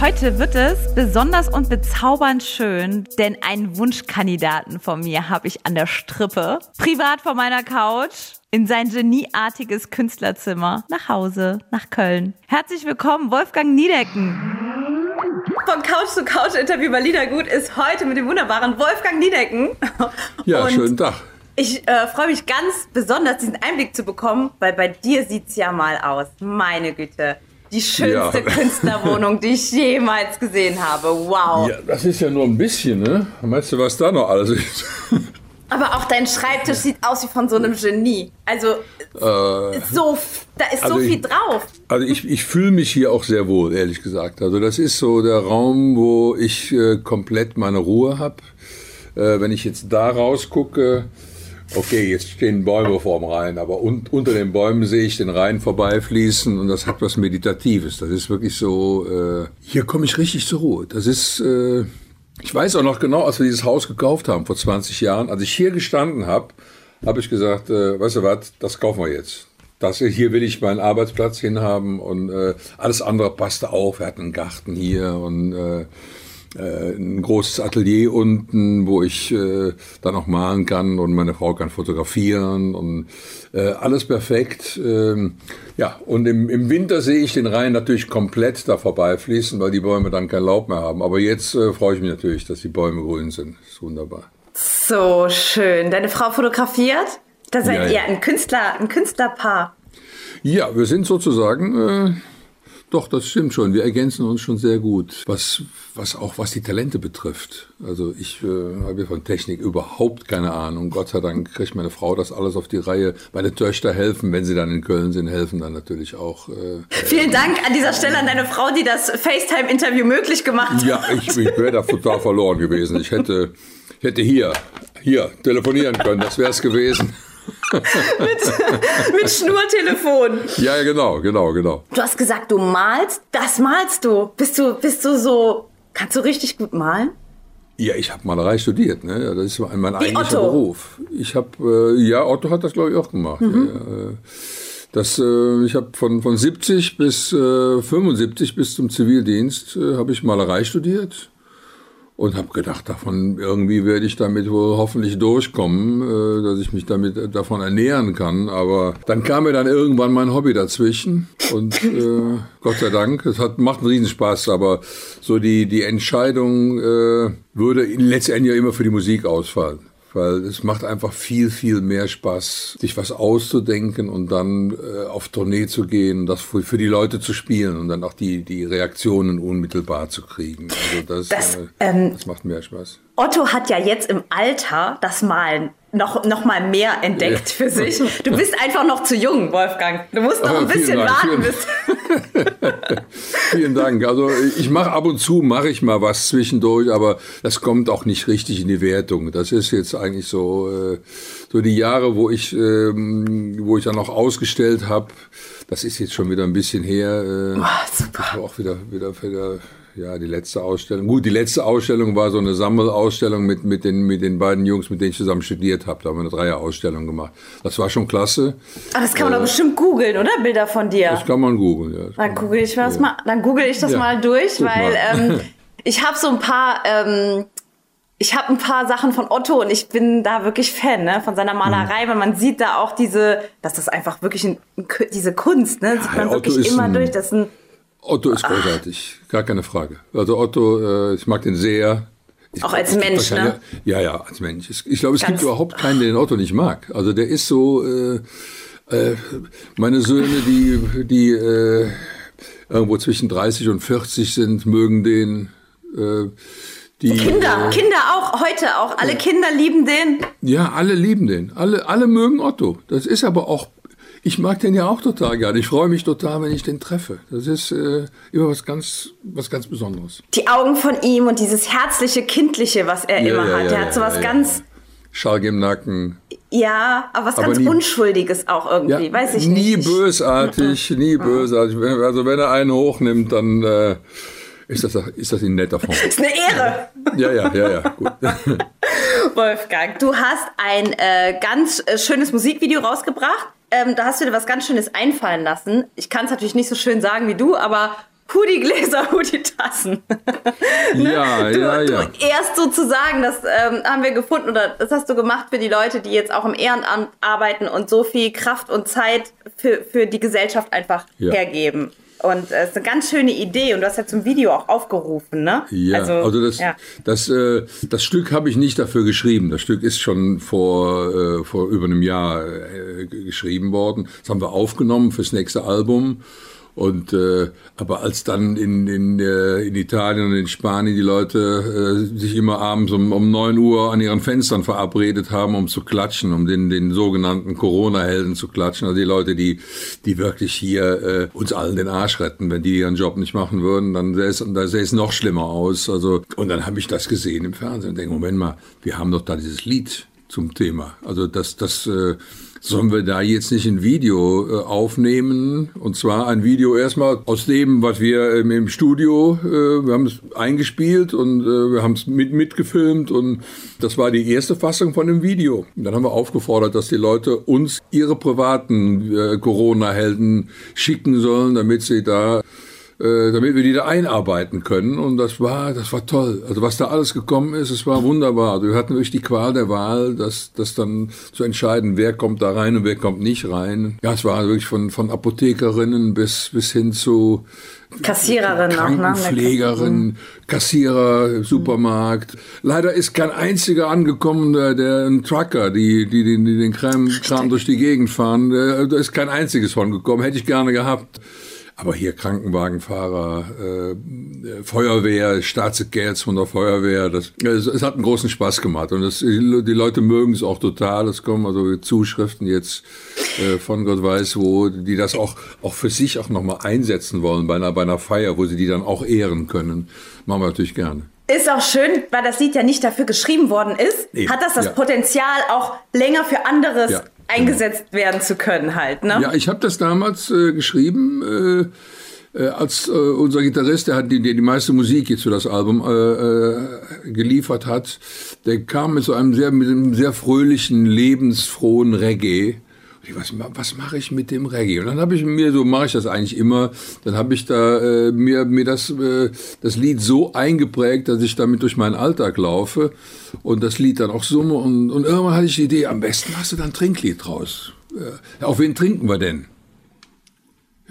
Heute wird es besonders und bezaubernd schön, denn einen Wunschkandidaten von mir habe ich an der Strippe. Privat vor meiner Couch, in sein genieartiges Künstlerzimmer, nach Hause, nach Köln. Herzlich willkommen, Wolfgang Niedecken. Von Couch zu Couch Interview bei Liedergut ist heute mit dem wunderbaren Wolfgang Niedecken. Ja, Und schönen Tag. Ich äh, freue mich ganz besonders, diesen Einblick zu bekommen, weil bei dir sieht's ja mal aus. Meine Güte. Die schönste Ja. Künstlerwohnung, die ich jemals gesehen habe. Wow. Ja, das ist ja nur ein bisschen, ne? Meinst du, was da noch alles ist? Aber auch dein Schreibtisch sieht aus wie von so einem Genie. Also so, da ist so also viel ich- drauf. Also ich, ich fühle mich hier auch sehr wohl, ehrlich gesagt. Also das ist so der Raum, wo ich äh, komplett meine Ruhe habe. Äh, wenn ich jetzt da rausgucke, okay, jetzt stehen Bäume vorm Rhein, aber un unter den Bäumen sehe ich den Rhein vorbeifließen und das hat was Meditatives. Das ist wirklich so, äh, hier komme ich richtig zur Ruhe. Das ist, äh, ich weiß auch noch genau, als wir dieses Haus gekauft haben vor 20 Jahren, als ich hier gestanden habe, habe ich gesagt, äh, weißt du was, das kaufen wir jetzt. Das hier will ich meinen Arbeitsplatz hinhaben und äh, alles andere passte auch. Wir hatten einen Garten hier und äh, äh, ein großes Atelier unten, wo ich äh, dann auch malen kann und meine Frau kann fotografieren und äh, alles perfekt. Ähm, ja, und im, im Winter sehe ich den Rhein natürlich komplett da vorbeifließen, weil die Bäume dann kein Laub mehr haben. Aber jetzt äh, freue ich mich natürlich, dass die Bäume grün sind. Das ist wunderbar. So schön. Deine Frau fotografiert? Da seid Ja, ihr ja. ein Künstler, ein Künstlerpaar. Ja, wir sind sozusagen, äh, doch, das stimmt schon. Wir ergänzen uns schon sehr gut, was, was auch was die Talente betrifft. Also ich äh, habe von Technik überhaupt keine Ahnung. Gott sei Dank kriegt meine Frau das alles auf die Reihe. Meine Töchter helfen, wenn sie dann in Köln sind, helfen dann natürlich auch. Äh, Vielen Dank an dieser Stelle an deine Frau, die das FaceTime-Interview möglich gemacht hat. ja, ich, ich wäre da total verloren gewesen. Ich hätte, ich hätte hier, hier telefonieren können. Das wäre es gewesen. Mit Schnurtelefon. Ja, genau, genau, genau. Du hast gesagt, du malst. Das malst du. Bist du, bist du so, kannst du richtig gut malen? Ja, ich habe Malerei studiert, ne? Das ist mein, mein eigentlicher Otto. Beruf. Ich habe, äh, ja, Otto hat das glaube ich auch gemacht. Mhm. Ja, ja, äh, das, äh, ich habe von, von 70 bis äh, 75 bis zum Zivildienst äh, habe ich Malerei studiert und habe gedacht, davon irgendwie werde ich damit wohl hoffentlich durchkommen, äh, dass ich mich damit äh, davon ernähren kann. Aber dann kam mir dann irgendwann mein Hobby dazwischen und äh, Gott sei Dank, es hat macht einen Riesenspaß. Aber so die die Entscheidung äh, würde letztendlich ja immer für die Musik ausfallen. Weil es macht einfach viel, viel mehr Spaß, sich was auszudenken und dann äh, auf Tournee zu gehen, das für, für die Leute zu spielen und dann auch die, die Reaktionen unmittelbar zu kriegen. Also das, Das, äh, ähm, das macht mehr Spaß. Otto hat ja jetzt im Alter das Malen noch, noch mal mehr entdeckt für sich. Du bist einfach noch zu jung, Wolfgang. Du musst noch Ah, ein bisschen Dank, warten. vielen- Vielen Dank. Also ich mache ab und zu, mache ich mal was zwischendurch, aber das kommt auch nicht richtig in die Wertung. Das ist jetzt eigentlich so, äh, so die Jahre, wo ich, ähm, wo ich dann auch ausgestellt habe. Das ist jetzt schon wieder ein bisschen her. Ah, super. Das war auch wieder, wieder, wieder, ja, die letzte Ausstellung. Gut, die letzte Ausstellung war so eine Sammelausstellung mit, mit, den, mit den beiden Jungs, mit denen ich zusammen studiert habe. Da haben wir eine Dreierausstellung gemacht. Das war schon klasse. Ah, das kann man doch bestimmt googeln, oder? Bilder von dir. Das kann man googeln, ja. Dann google ich was mal, dann google ich das Ja, mal durch, weil mal. ähm, ich habe so ein paar, ähm, ich habe ein paar Sachen von Otto und ich bin da wirklich Fan ne, von seiner Mhm. Malerei, weil man sieht da auch diese, dass das einfach wirklich ein, diese Kunst, ne, sieht man Otto wirklich immer ein- durch. Das ist ein, Otto ist großartig, gar keine Frage. Also Otto, äh, ich mag den sehr. Ich Auch glaub, als Mensch, ne? Ja, ja, als Mensch. Ich glaube, es Ganz- gibt überhaupt keinen, den Otto nicht mag. Also der ist so, äh, äh, meine Söhne, die, die äh, irgendwo zwischen 30 und 40 sind, mögen den. Äh, die, Kinder, äh, Kinder auch, heute auch. Alle Kinder lieben den. Ja, alle lieben den. Alle, alle mögen Otto. Das ist aber auch, ich mag den ja auch total gerne. Ich freue mich total, wenn ich den treffe. Das ist äh, immer was ganz, was ganz Besonderes. Die Augen von ihm und dieses herzliche, kindliche, was er Ja, immer ja, hat. ja, ja, hat so was ja, ja. ganz Schalk im Nacken. Ja, aber was Aber ganz nie- Unschuldiges auch irgendwie, weiß ich nie nicht. bösartig, nie bösartig. Also wenn er einen hochnimmt, dann äh, ist, das, ist das in netter Form. ist eine Ehre. Ja, ja, ja, ja. Gut. Wolfgang, du hast ein äh, ganz äh, schönes Musikvideo rausgebracht. Ähm, da hast du dir was ganz Schönes einfallen lassen. Ich kann es natürlich nicht so schön sagen wie du, aber Hoodie-Gläser, Hoodie-Tassen. Ja, Du, ja, ja. du erst sozusagen, das ähm, haben wir gefunden oder das hast du gemacht für die Leute, die jetzt auch im Ehrenamt arbeiten und so viel Kraft und Zeit für, für die Gesellschaft einfach Ja. hergeben. Und es ist eine ganz schöne Idee und du hast ja zum Video auch aufgerufen, ne? Ja, also, das, ja. das, äh, das Stück habe ich nicht dafür geschrieben. Das Stück ist schon vor, äh, vor über einem Jahr äh, geschrieben worden. Das haben wir aufgenommen fürs nächste Album. Und äh, aber als dann in, in, äh, in Italien und in Spanien die Leute äh, sich immer abends um, um 9 Uhr an ihren Fenstern verabredet haben, um zu klatschen, um den, den sogenannten Corona-Helden zu klatschen, also die Leute, die, die wirklich hier äh, uns allen den Arsch retten, wenn die ihren Job nicht machen würden, dann sähe es, da sähe es noch schlimmer aus. Also und dann habe ich das gesehen im Fernsehen und denke, Moment mal, wir haben doch da dieses Lied zum Thema. Also das, das äh, sollen wir da jetzt nicht ein Video äh, aufnehmen? Und zwar ein Video erstmal aus dem, was wir ähm, im Studio, äh, wir haben es eingespielt und äh, wir haben es mit, mitgefilmt und das war die erste Fassung von dem Video. Und dann haben wir aufgefordert, dass die Leute uns ihre privaten äh, Corona-Helden schicken sollen, damit sie da äh, damit wir die da einarbeiten können. Und das war, das war toll. Also was da alles gekommen ist, es war wunderbar. Also wir hatten wirklich die Qual der Wahl, das, das dann zu entscheiden, wer kommt da rein und wer kommt nicht rein. Ja, es war wirklich von, von Apothekerinnen bis, bis hin zu Kassiererin auch, ne? Krankenpflegerin, Kassierer, im Supermarkt. Leider ist kein einziger angekommen, der, der ein Trucker, die, die, die, die den Kram, Kram durch die Gegend fahren. Der, da ist kein einziges von gekommen. Hätte ich gerne gehabt. Aber hier Krankenwagenfahrer, äh, Feuerwehr, Staatssekretär von der Feuerwehr, das, es, es hat einen großen Spaß gemacht und das, die, die Leute mögen es auch total. Es kommen also Zuschriften jetzt äh, von Gott weiß wo, die das auch auch für sich auch nochmal einsetzen wollen bei einer bei einer Feier, wo sie die dann auch ehren können. Machen wir natürlich gerne. Ist auch schön, weil das Lied ja nicht dafür geschrieben worden ist, Eben, hat das das ja. Potenzial auch länger für anderes Ja, eingesetzt werden zu können halt, ne? Ja, ich habe das damals äh, geschrieben, äh, äh, als äh, unser Gitarrist, der hat die, der die meiste Musik jetzt für das Album äh, äh, geliefert hat, der kam mit so einem sehr, mit einem sehr fröhlichen, lebensfrohen Reggae. Was, was mache ich mit dem Reggae? Und dann habe ich mir, so mache ich das eigentlich immer, dann habe ich da äh, mir, mir das, äh, das Lied so eingeprägt, dass ich damit durch meinen Alltag laufe und das Lied dann auch summe. Und, und irgendwann hatte ich die Idee, am besten machst du dann ein Trinklied draus. Äh, auf wen trinken wir denn?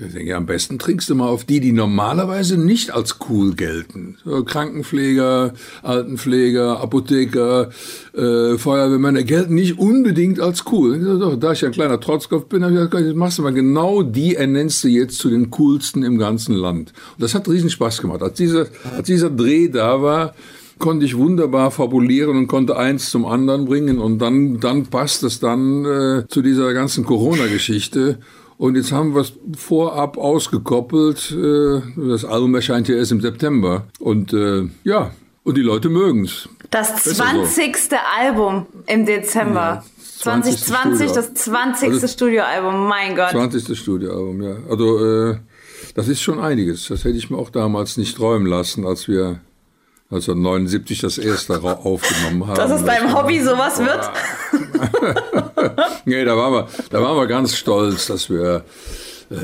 Ich denke, am besten trinkst du mal auf die, die normalerweise nicht als cool gelten. So, Krankenpfleger, Altenpfleger, Apotheker, äh, Feuerwehrmänner gelten nicht unbedingt als cool. Sag, doch, Da ich ein kleiner Trotzkopf bin, habe ich gesagt, jetzt machst du mal genau die, ernennst du jetzt zu den coolsten im ganzen Land. Und das hat riesen Spaß gemacht. Als dieser, als dieser Dreh da war, konnte ich wunderbar fabulieren und konnte eins zum anderen bringen und dann, dann passt es dann äh, zu dieser ganzen Corona-Geschichte. Und jetzt haben wir es vorab ausgekoppelt. Äh, das Album erscheint ja erst im September. Und äh, ja, und die Leute mögen's. Das Besser so. 20. Album im Dezember. Ja, 20. 2020, das 20. Also- Studioalbum, mein Gott. 20. Studioalbum, ja. Also äh, das ist schon einiges. Das hätte ich mir auch damals nicht träumen lassen, als wir 1979 das erste aufgenommen haben. Dass es deinem Hobby sowas wird? nee, da waren wir, da waren wir ganz stolz, dass wir, äh,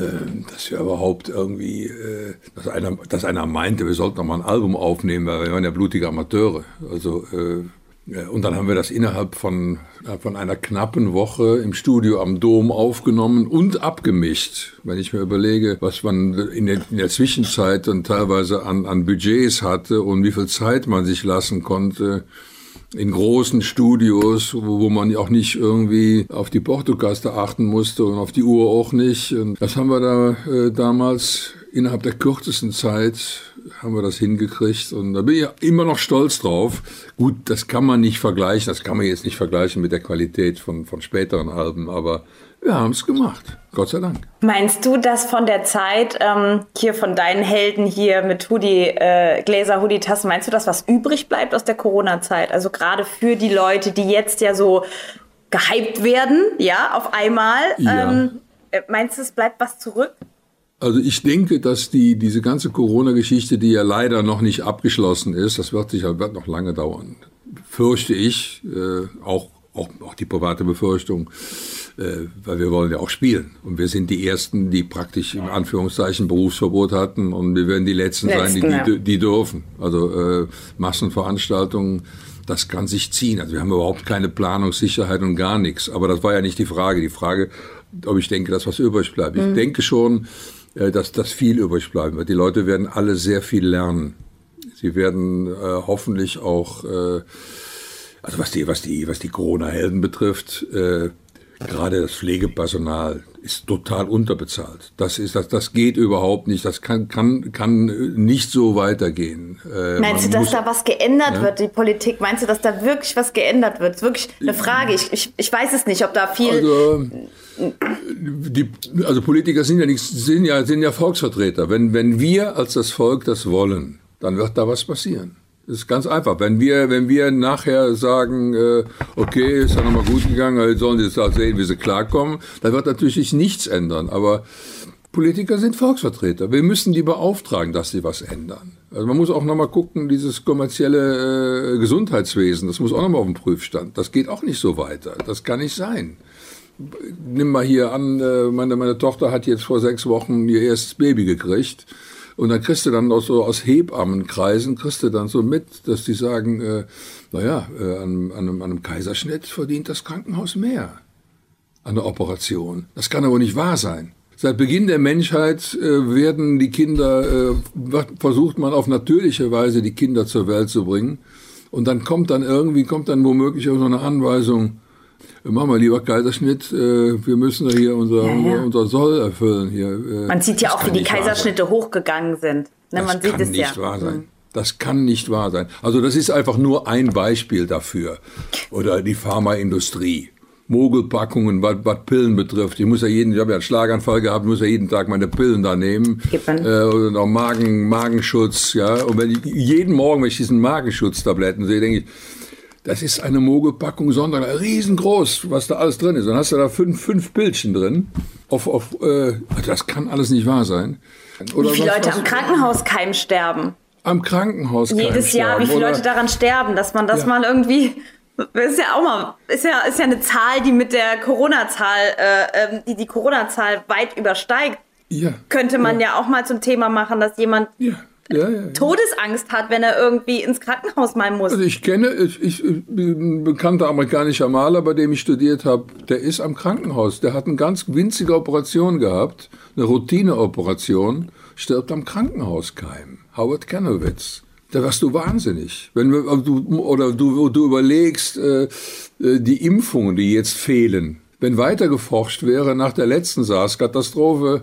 dass wir überhaupt irgendwie, äh, dass einer, dass einer meinte, wir sollten noch mal ein Album aufnehmen, weil wir waren ja blutige Amateure. Also äh, ja, und dann haben wir das innerhalb von, äh, von einer knappen Woche im Studio am Dom aufgenommen und abgemischt. Wenn ich mir überlege, was man in der, in der Zwischenzeit dann teilweise an, an Budgets hatte und wie viel Zeit man sich lassen konnte, in großen Studios, wo wo man auch nicht irgendwie auf die Portokaste achten musste und auf die Uhr auch nicht. Und das haben wir da äh, damals innerhalb der kürzesten Zeit haben wir das hingekriegt und da bin ich immer noch stolz drauf. Gut, das kann man nicht vergleichen, das kann man jetzt nicht vergleichen mit der Qualität von, von späteren Alben, aber wir haben es gemacht. Gott sei Dank. Meinst du, dass von der Zeit ähm, hier von deinen Helden hier mit Hoodie, äh, Gläser, Hoodie-Tassen, meinst du, dass was übrig bleibt aus der Corona-Zeit? Also gerade für die Leute, die jetzt ja so gehypt werden, ja, auf einmal. Ja. Ähm, äh, meinst du, es bleibt was zurück? Also ich denke, dass die, diese ganze Corona-Geschichte, die ja leider noch nicht abgeschlossen ist, das wird sicher wird noch lange dauern, fürchte ich, äh, auch, auch, auch die private Befürchtung, äh, weil wir wollen ja auch spielen. Und wir sind die Ersten, die praktisch in Anführungszeichen Berufsverbot hatten und wir werden die Letzten, sein, die, Letzten, die, die dürfen. Also äh, Massenveranstaltungen, das kann sich ziehen. Also wir haben überhaupt keine Planungssicherheit und gar nichts. Aber das war ja nicht die Frage. Die Frage, ob ich denke, dass was übrig bleibt. Ich denke schon, äh, dass das viel übrig bleiben wird. Die Leute werden alle sehr viel lernen. Sie werden äh, hoffentlich auch, äh, also was die, was die, was die Corona-Helden betrifft, äh, gerade das Pflegepersonal ist total unterbezahlt. Das ist, das, das geht überhaupt nicht. Das kann, kann, kann nicht so weitergehen. Äh, Meinst du, dass muss- da was geändert Ja. wird, die Politik? Meinst du, dass da wirklich was geändert wird? Das ist wirklich eine Frage. Ich, ich, ich weiß es nicht, ob da viel. Also, die, also Politiker sind ja, nicht, sind, ja, sind ja Volksvertreter. Wenn, wenn wir als das Volk das wollen, dann wird da was passieren. Das ist ganz einfach. Wenn wir, wenn wir nachher sagen, äh, okay, ist ja nochmal gut gegangen, jetzt sollen sie jetzt auch sehen, wie sie klarkommen, dann wird natürlich sich nichts ändern. Aber Politiker sind Volksvertreter. Wir müssen die beauftragen, dass sie was ändern. Also man muss auch nochmal gucken, dieses kommerzielle äh, Gesundheitswesen, das muss auch nochmal auf den Prüfstand. Das geht auch nicht so weiter. Das kann nicht sein nimm mal hier an, äh, meine, meine Tochter hat jetzt vor sechs Wochen ihr erstes Baby gekriegt. Und dann kriegst du dann auch so aus Hebammenkreisen, kriegst du dann so mit, dass die sagen, äh, naja, äh, an, an, einem, an einem Kaiserschnitt verdient das Krankenhaus mehr. An der Operation. Das kann aber nicht wahr sein. Seit Beginn der Menschheit äh, werden die Kinder, äh, versucht man auf natürliche Weise die Kinder zur Welt zu bringen. Und dann kommt dann irgendwie, kommt dann womöglich auch so eine Anweisung, Machen wir lieber Kaiserschnitt, äh, wir müssen ja hier unser, Ja, ja. unser, Soll erfüllen. Hier. äh, Man sieht ja das auch, wie die. Kaiserschnitte hochgegangen sind. Ne, Das man sieht kann es nicht ja. wahr sein. Mhm. Das kann nicht wahr sein. Also das ist einfach nur ein Beispiel dafür. Oder die Pharmaindustrie. Mogelpackungen, was, was Pillen betrifft. Ich muss ja jeden, ich habe ja einen Schlaganfall gehabt, muss ja jeden Tag meine Pillen da nehmen. Kippen. Äh, und auch Magen, Magenschutz, ja. Und wenn ich, jeden Morgen, wenn ich diesen Magenschutztabletten sehe, denke ich, das ist eine Mogelpackung, sondern riesengroß, was da alles drin ist. Dann hast du da fünf, fünf Bildchen drin. Auf, auf, äh, das kann alles nicht wahr sein. Oder Wie viele Leute was- am Krankenhauskeim sterben. am Krankenhaus Jedes Jahr, wie viele oder? Leute daran sterben, dass man das Ja. mal irgendwie. Das ist ja auch mal, ist ja, ist ja eine Zahl, die mit der Corona-Zahl, äh, ähm, die die Corona-Zahl weit übersteigt. Ja. Könnte man ja. auch mal zum Thema machen, dass jemand Ja. Ja, ja, ja. Todesangst hat, wenn er irgendwie ins Krankenhaus mal muss. Also ich kenne, ich, ich, ein bekannter amerikanischer Maler, bei dem ich studiert habe, der ist am Krankenhaus. Der hat eine ganz winzige Operation gehabt, eine Routineoperation, stirbt am Krankenhauskeim. Howard Kanowitz. Da wirst du wahnsinnig. Wenn wir, also du, oder du, du überlegst, äh, äh, die Impfungen, die jetzt fehlen. Wenn weiter geforscht wäre nach der letzten SARS-Katastrophe,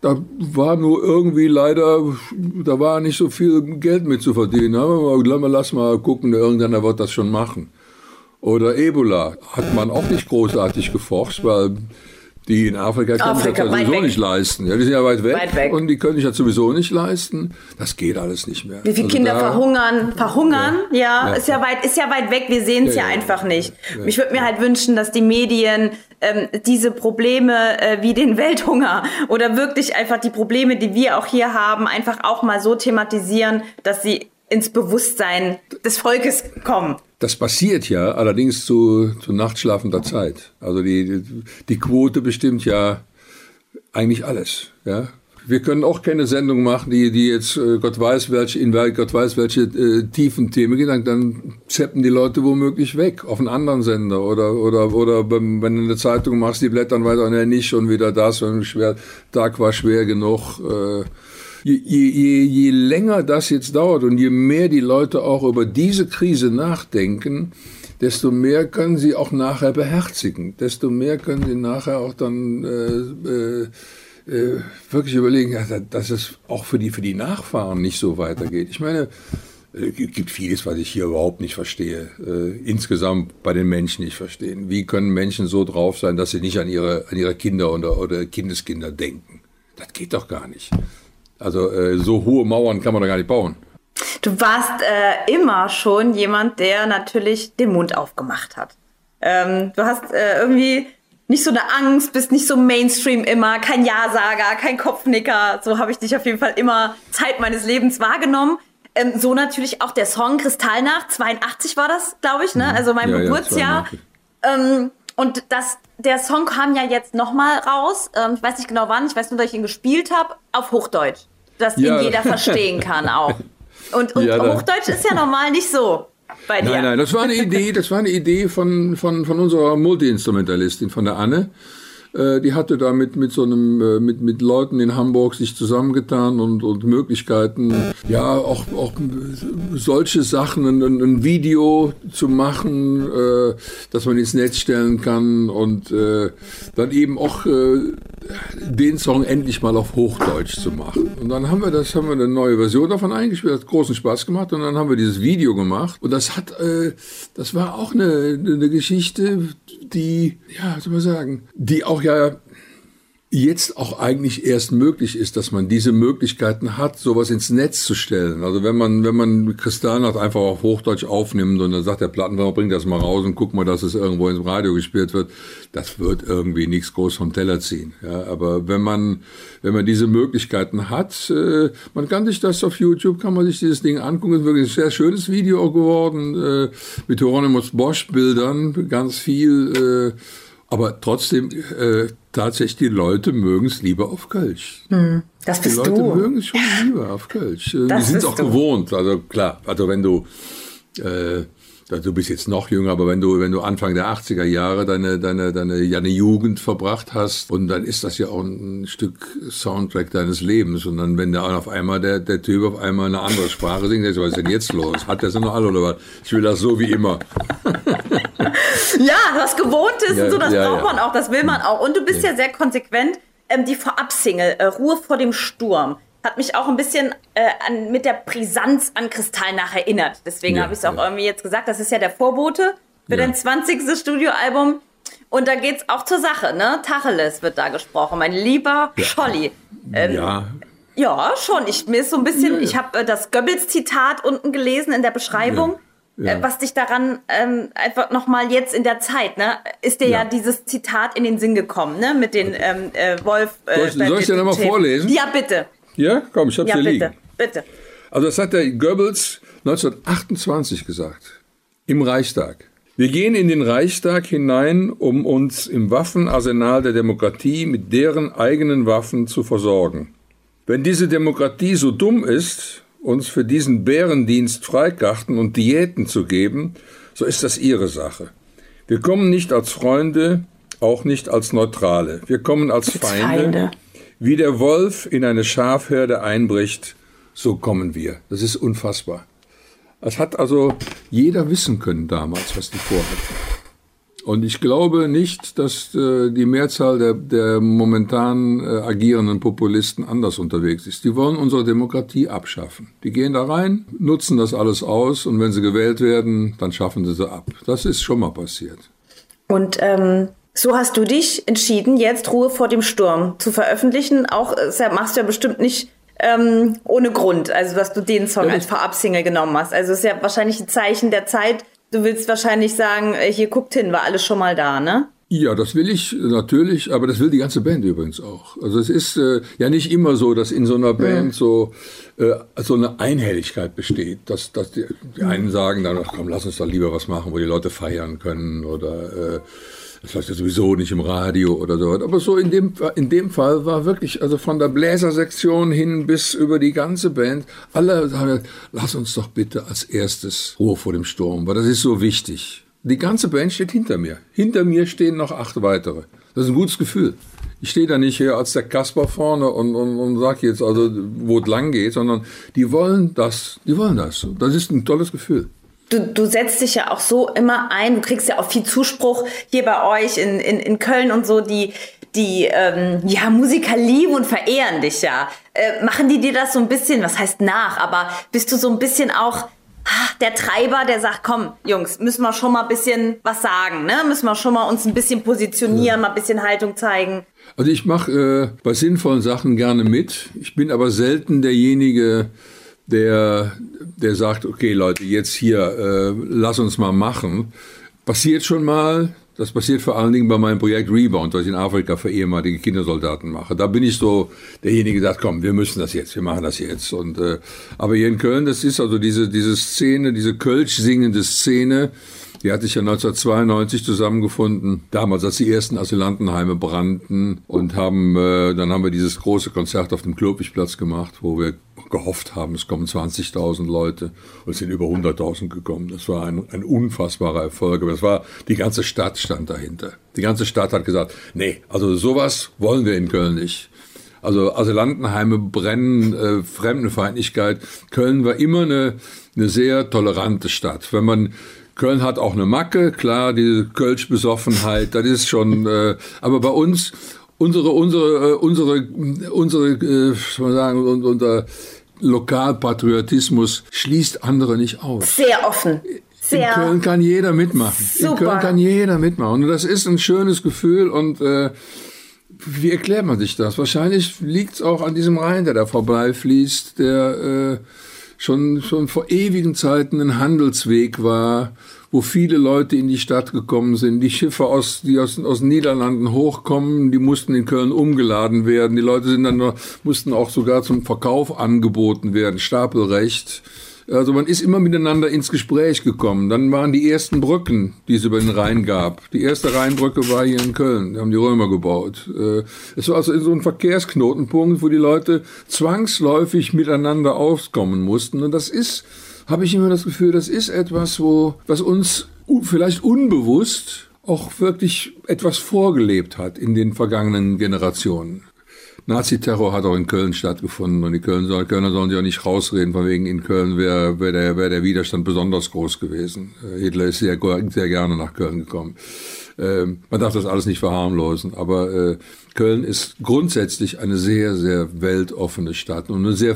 da war nur irgendwie leider, da war nicht so viel Geld mit zu verdienen. Aber lass mal gucken, irgendeiner wird das schon machen. Oder Ebola hat man auch nicht großartig geforscht, weil die in Afrika können sich Afrika, das weit sowieso nicht leisten. Ja, die sind ja weit weg, Weit weg. und die können sich das sowieso nicht leisten. Das geht alles nicht mehr. Wie viele Also Kinder verhungern, verhungern, ja, Ja. ist ja weit, ist ja weit weg. Wir sehen es ja, Ja, ja. einfach nicht. Ja. Ich würde mir halt wünschen, dass die Medien ähm, diese Probleme äh, wie den Welthunger oder wirklich einfach die Probleme, die wir auch hier haben, einfach auch mal so thematisieren, dass sie ins Bewusstsein des Volkes kommen. Das passiert ja allerdings zu, zu nachtschlafender Zeit. Also die, die Quote bestimmt ja eigentlich alles. Ja? Wir können auch keine Sendung machen, die, die jetzt äh, Gott weiß welche, in Gott weiß welche äh, tiefen Themen gehen, dann, dann zappen die Leute womöglich weg auf einen anderen Sender oder oder oder wenn, du eine Zeitung machst, die blättern weiter, ne, nicht schon wieder das, und schwer, Tag war schwer genug. Äh, je, je, je, länger das jetzt dauert und je mehr die Leute auch über diese Krise nachdenken, desto mehr können sie auch nachher beherzigen, desto mehr können sie nachher auch dann äh, äh, äh, wirklich überlegen, dass es auch für die, für die Nachfahren nicht so weitergeht. Ich meine, es äh, gibt vieles, was ich hier überhaupt nicht verstehe. Äh, insgesamt bei den Menschen nicht verstehen. Wie können Menschen so drauf sein, dass sie nicht an ihre, an ihre Kinder oder, oder Kindeskinder denken? Das geht doch gar nicht. Also äh, so hohe Mauern kann man doch gar nicht bauen. Du warst äh, immer schon jemand, der natürlich den Mund aufgemacht hat. Ähm, du hast äh, irgendwie nicht so eine Angst, bist nicht so Mainstream immer, kein Ja-Sager, kein Kopfnicker. So habe ich dich auf jeden Fall immer Zeit meines Lebens wahrgenommen. Ähm, so natürlich auch der Song Kristallnacht, 82 war das, glaube ich, ne? Mhm. Also mein ja, Geburtsjahr. Ja, ähm, und das, der Song kam ja jetzt nochmal raus. Ähm, ich weiß nicht genau wann, ich weiß nur, dass ich ihn gespielt habe, auf Hochdeutsch. Dass ja. ihn jeder verstehen kann auch. Und, und Hochdeutsch ist ja normal nicht so bei dir. Nein, nein, das war eine Idee, das war eine Idee von, von, von unserer Multiinstrumentalistin, von der Anne. Äh, die hatte da mit, mit so einem, äh, mit, mit Leuten in Hamburg sich zusammengetan und, und Möglichkeiten, ja, auch, auch solche Sachen, ein, ein Video zu machen, äh, dass man ins Netz stellen kann und äh, dann eben auch äh, den Song endlich mal auf Hochdeutsch zu machen. Und dann haben wir das, haben wir eine neue Version davon eingespielt, hat großen Spaß gemacht und dann haben wir dieses Video gemacht und das hat, äh, das war auch eine, eine Geschichte, die, ja, soll man sagen, die auch ja jetzt auch eigentlich erst möglich ist, dass man diese Möglichkeiten hat, sowas ins Netz zu stellen. Also wenn man, wenn man Kristallnacht einfach auf Hochdeutsch aufnimmt und dann sagt der Plattenbauer, bring das mal raus und guck mal, dass es irgendwo ins Radio gespielt wird, das wird irgendwie nichts groß vom Teller ziehen. Ja, aber wenn man, wenn man diese Möglichkeiten hat, äh, man kann sich das auf YouTube, kann man sich dieses Ding angucken, ist wirklich ein sehr schönes Video geworden, äh, mit Hieronymus Bosch Bildern, ganz viel, äh, aber trotzdem, äh, tatsächlich, die Leute mögen es lieber auf Kölsch. Hm, das bist die Leute du. mögen es schon lieber auf Kölsch. Äh, das die sind es auch du. gewohnt. Also klar, also wenn du äh, du bist jetzt noch jünger, aber wenn du, wenn du Anfang der 80er Jahre deine, deine, deine, deine Jugend verbracht hast, und dann ist das ja auch ein Stück Soundtrack deines Lebens. Und dann, wenn der auf einmal der, der Typ auf einmal eine andere Sprache singt, was ist denn jetzt los? Hat der so noch alle oder was? Ich will das so wie immer. ja, was Gewohntes ja, und so, das ja, braucht man auch, das will man auch. Und du bist ja, ja sehr konsequent. Ähm, die Vorab-Single, äh, Ruhe vor dem Sturm hat mich auch ein bisschen äh, an, mit der Brisanz an Kristall nach erinnert. Deswegen ja, habe ich es auch ja. irgendwie jetzt gesagt. Das ist ja der Vorbote für ja. dein 20. Studioalbum. Und da geht es auch zur Sache, ne? Tacheles wird da gesprochen, mein lieber ja. Scholli. Ähm, ja. Ja, schon. Ich, mir ist so ein bisschen, ich habe äh, das Goebbels-Zitat unten gelesen in der Beschreibung. Äh, was dich daran ähm, einfach nochmal jetzt in der Zeit, ne, ist dir ja. ja. dieses Zitat in den Sinn gekommen, ne, mit den ähm, äh, Wolf. Äh, soll ich, soll ich dir nochmal vorlesen? Ja, bitte. Ja, komm, ich hab's ja, hier bitte, liegen. bitte. Also das hat der Goebbels 1928 gesagt, im Reichstag. Wir gehen in den Reichstag hinein, um uns im Waffenarsenal der Demokratie mit deren eigenen Waffen zu versorgen. Wenn diese Demokratie so dumm ist, uns für diesen Bärendienst Freikarten und Diäten zu geben, so ist das ihre Sache. Wir kommen nicht als Freunde, auch nicht als Neutrale. Wir kommen als Feinde, Feinde, wie der Wolf in eine Schafherde einbricht, so kommen wir. Das ist unfassbar. Es hat also jeder wissen können damals, was die vorhatten. Und ich glaube nicht, dass äh, die Mehrzahl der, der momentan äh, agierenden Populisten anders unterwegs ist. Die wollen unsere Demokratie abschaffen. Die gehen da rein, nutzen das alles aus und wenn sie gewählt werden, dann schaffen sie sie ab. Das ist schon mal passiert. Und ähm, so hast du dich entschieden, jetzt Ruhe vor dem Sturm zu veröffentlichen. Auch das äh, machst du ja bestimmt nicht ähm, ohne Grund, also dass du den Song ja, als Vorab-Single genommen hast. Also es ist ja wahrscheinlich ein Zeichen der Zeit. Du willst wahrscheinlich sagen, äh, hier guckt hin, war alles schon mal da, ne? Ja, das will ich natürlich, aber das will die ganze Band übrigens auch. Also es ist äh, ja nicht immer so, dass in so einer Band so äh, so eine Einhelligkeit besteht, dass, dass die, die einen sagen dann, ach komm, lass uns doch lieber was machen, wo die Leute feiern können oder äh, das läuft ja sowieso nicht im Radio oder so. Aber so in dem, in dem Fall war wirklich, also von der Bläsersektion hin bis über die ganze Band, alle sagen, lass uns doch bitte als erstes Ruhe vor dem Sturm, weil das ist so wichtig. Die ganze Band steht hinter mir. Hinter mir stehen noch acht weitere. Das ist ein gutes Gefühl. Ich stehe da nicht hier als der Kasper vorne und, und, und sage jetzt also, wo es lang geht, sondern die wollen das, die wollen das. Das ist ein tolles Gefühl du, du setzt dich ja auch so immer ein, du kriegst ja auch viel Zuspruch hier bei euch in, in, in Köln und so, die, die ähm, ja, Musiker lieben und verehren dich ja. Äh, machen die dir das so ein bisschen, was heißt nach, aber bist du so ein bisschen auch ah, der Treiber, der sagt, komm, Jungs, müssen wir schon mal ein bisschen was sagen, ne? Müssen wir schon mal uns ein bisschen positionieren, ja. mal ein bisschen Haltung zeigen. Also ich mache äh, bei sinnvollen Sachen gerne mit. Ich bin aber selten derjenige, der, der sagt, okay Leute, jetzt hier, äh, lass uns mal machen. Passiert schon mal, das passiert vor allen Dingen bei meinem Projekt Rebound, was ich in Afrika für ehemalige Kindersoldaten mache. Da bin ich so derjenige, der sagt, komm, wir müssen das jetzt, wir machen das jetzt. Und, äh, aber hier in Köln, das ist also diese, diese Szene, diese Kölsch singende Szene, die hatte ich ja 1992 zusammengefunden, damals, als die ersten Asylantenheime brannten und haben, äh, dann haben wir dieses große Konzert auf dem Klopichplatz gemacht, wo wir gehofft haben, es kommen 20.000 Leute und es sind über 100.000 gekommen. Das war ein, ein unfassbarer Erfolg. Es war, die ganze Stadt stand dahinter. Die ganze Stadt hat gesagt, nee, also sowas wollen wir in Köln nicht. Also Asylantenheime brennen, äh, Fremdenfeindlichkeit. Köln war immer eine, eine sehr tolerante Stadt. Wenn man Köln hat auch eine Macke, klar, diese Kölsch-Besoffenheit, das ist schon, äh, aber bei uns, unsere, unsere, äh, unsere, unsere, äh, soll man sagen, unser Lokalpatriotismus schließt andere nicht aus. Sehr offen. Sehr in Köln kann jeder mitmachen. Super. In Köln kann jeder mitmachen. Und das ist ein schönes Gefühl und äh, wie erklärt man sich das? Wahrscheinlich liegt es auch an diesem Rhein, der da vorbeifließt, der äh, schon, schon vor ewigen Zeiten ein Handelsweg war, wo viele Leute in die Stadt gekommen sind. Die Schiffe, aus, die aus, aus den Niederlanden hochkommen, die mussten in Köln umgeladen werden. Die Leute sind dann mussten auch sogar zum Verkauf angeboten werden, Stapelrecht. Also man ist immer miteinander ins Gespräch gekommen. Dann waren die ersten Brücken, die es über den Rhein gab. Die erste Rheinbrücke war hier in Köln. Da haben die Römer gebaut. Äh, es war also so ein Verkehrsknotenpunkt, wo die Leute zwangsläufig miteinander auskommen mussten. Und das ist, habe ich immer das Gefühl, das ist etwas, wo, was uns vielleicht unbewusst auch wirklich etwas vorgelebt hat in den vergangenen Generationen. Naziterror hat auch in Köln stattgefunden und die Kölner, Kölner sollen sich auch nicht rausreden, von wegen in Köln wäre wär der, wär der Widerstand besonders groß gewesen. Äh, Hitler ist sehr, sehr gerne nach Köln gekommen. Ähm, man darf das alles nicht verharmlosen, aber äh, Köln ist grundsätzlich eine sehr, sehr weltoffene Stadt und eine sehr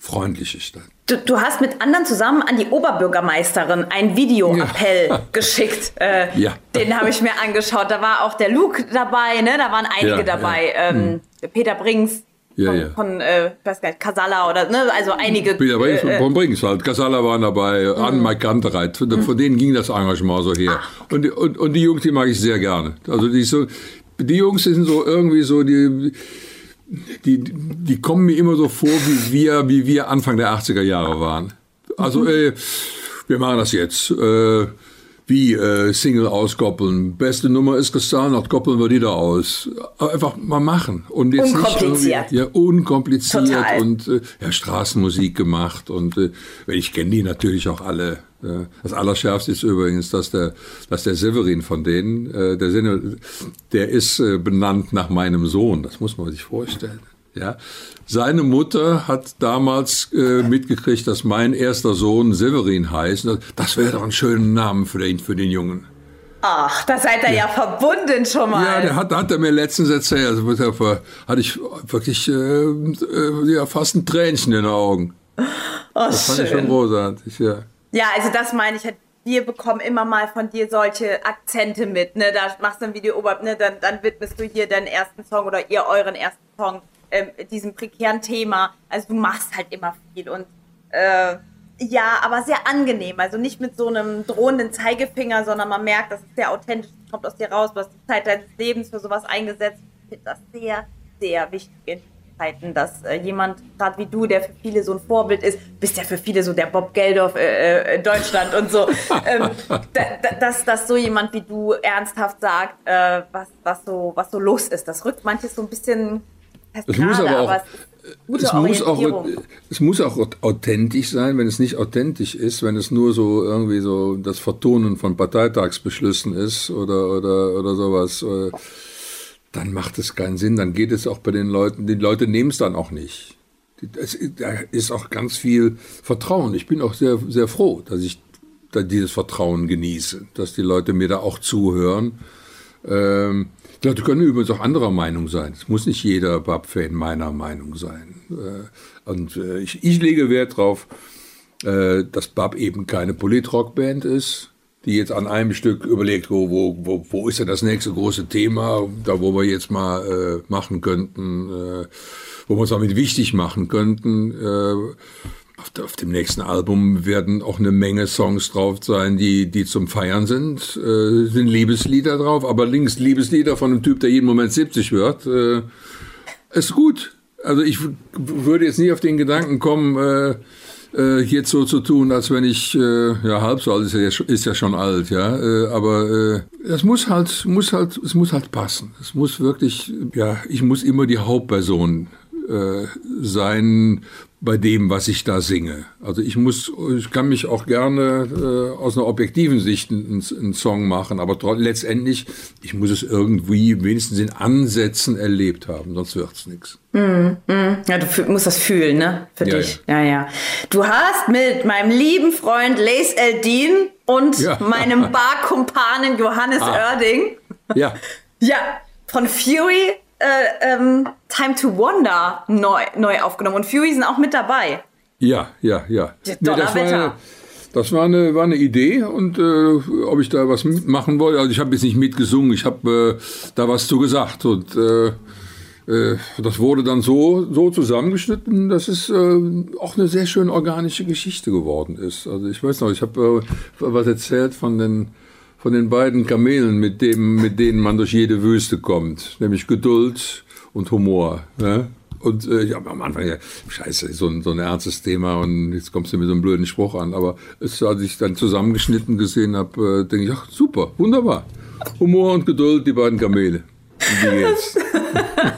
fremdenfreundliche Stadt. Du, du, hast mit anderen zusammen an die Oberbürgermeisterin ein Videoappell ja. geschickt. Äh, ja. Den habe ich mir angeschaut. Da war auch der Luke dabei, ne? Da waren einige ja, dabei. Ähm, hm. Peter Brings. Von, von äh, ich weiß gar nicht, Casala oder, ne, also einige. Peter Brings, äh, von Brings halt. Casala waren dabei, mhm. Anne Mike Kantereit. Von, mhm. von, denen ging das Engagement so her. Okay. und, die, und, und die Jungs, die mag ich sehr gerne. Also die, so, die Jungs sind so irgendwie so, die, die, die kommen mir immer so vor, wie wir, wie wir Anfang der 80er Jahre waren. Also, äh, wir machen das jetzt. Äh, wie äh, Single auskoppeln. Beste Nummer ist gestanden, koppeln wir die da aus. Einfach mal machen. Und jetzt unkompliziert. Nicht ja, unkompliziert Total. und äh, ja, Straßenmusik gemacht. Und äh, ich kenne die natürlich auch alle. Das Allerschärfste ist übrigens, dass der, dass der Severin von denen, äh, der, Sinne, der ist äh, benannt nach meinem Sohn. Das muss man sich vorstellen. Ja, seine Mutter hat damals äh, mitgekriegt, dass mein erster Sohn Severin heißt. Das wäre doch ein schöner Name für den, für den Jungen. Ach, da seid ihr ja. ja, verbunden schon mal. Ja, der hat, hat er mir letztens erzählt. Also, da hatte ich wirklich äh, äh, ja, fast ein Tränchen in den Augen. Oh, das fand schön. ich schon großartig, ja. Ja, also das meine ich halt wir bekommen immer mal von dir solche Akzente mit, ne? Da machst du ein Video, ne? Dann, dann widmest du hier deinen ersten Song oder ihr euren ersten Song ähm, diesem prekären Thema. Also du machst halt immer viel und äh, ja, aber sehr angenehm. Also nicht mit so einem drohenden Zeigefinger, sondern man merkt, das ist sehr authentisch, das kommt aus dir raus, du hast die Zeit deines Lebens für sowas eingesetzt. Ich finde das sehr, sehr wichtig Zeiten, dass äh, jemand, gerade wie du, der für viele so ein Vorbild ist, bist ja für viele so der Bob Geldof äh, äh in Deutschland und so, ähm, da, da, dass, dass so jemand wie du ernsthaft sagt, äh, was, was, so, was so los ist. Das rückt manches so ein bisschen es muss aber auch, es muss auch, es muss auch authentisch sein. Wenn es nicht authentisch ist, wenn es nur so irgendwie so das Vertonen von Parteitagsbeschlüssen ist oder, oder, oder sowas, äh, dann macht es keinen Sinn. Dann geht es auch bei den Leuten, die Leute nehmen es dann auch nicht. Es, da ist auch ganz viel Vertrauen. Ich bin auch sehr, sehr froh, dass ich dieses Vertrauen genieße, dass die Leute mir da auch zuhören. Ähm, die können übrigens auch anderer Meinung sein. Es muss nicht jeder Bab-Fan meiner Meinung sein. Äh, und äh, ich, ich lege Wert darauf, äh, dass Bab eben keine Politrock-Band ist, die jetzt an einem Stück überlegt, wo, wo, wo, ist denn das nächste große Thema, da wo wir jetzt mal äh, machen könnten, äh, wo wir uns damit wichtig machen könnten. Äh, auf, auf, dem nächsten Album werden auch eine Menge Songs drauf sein, die, die zum Feiern sind. Äh, sind Liebeslieder drauf, aber links Liebeslieder von einem Typ, der jeden Moment 70 wird. Äh, ist gut. Also ich würde jetzt nie auf den Gedanken kommen, äh, äh, jetzt so zu tun, als wenn ich äh, ja halb so alt ist, ja, ist ja schon alt, ja. Äh, aber äh, es muss halt, muss halt, es muss halt passen. Es muss wirklich, ja, ich muss immer die Hauptperson äh, sein bei dem, was ich da singe. Also ich muss, ich kann mich auch gerne äh, aus einer objektiven Sicht einen, einen Song machen, aber letztendlich, ich muss es irgendwie wenigstens in Ansätzen erlebt haben, sonst wird's nichts. Mm, mm. Ja, du musst das fühlen, ne? Für ja, dich. Ja. ja, ja. Du hast mit meinem lieben Freund Lace Eldin und ja. meinem Barkumpanen Johannes ah. Oerding. Ja. ja, von Fury äh, ähm, Time to Wonder neu, neu aufgenommen. Und Fury sind auch mit dabei. Ja, ja, ja. Nee, das, war, das war eine, war eine Idee und äh, ob ich da was machen wollte. Also ich habe jetzt nicht mitgesungen, ich habe äh, da was zu gesagt. Und äh, äh, das wurde dann so, so zusammengeschnitten, dass es auch eine sehr schön organische Geschichte geworden ist. Also ich weiß noch, ich habe was erzählt von den von den beiden Kamelen, mit, dem, mit denen man durch jede Wüste kommt, nämlich Geduld und Humor. Ne? Und äh, ich habe am Anfang ja, scheiße, so ein, so ein ernstes Thema und jetzt kommst du mit so einem blöden Spruch an. Aber es, als ich dann zusammengeschnitten gesehen habe, äh, denke ich, ach super, wunderbar. Humor und Geduld, die beiden Kamele. Die geht's.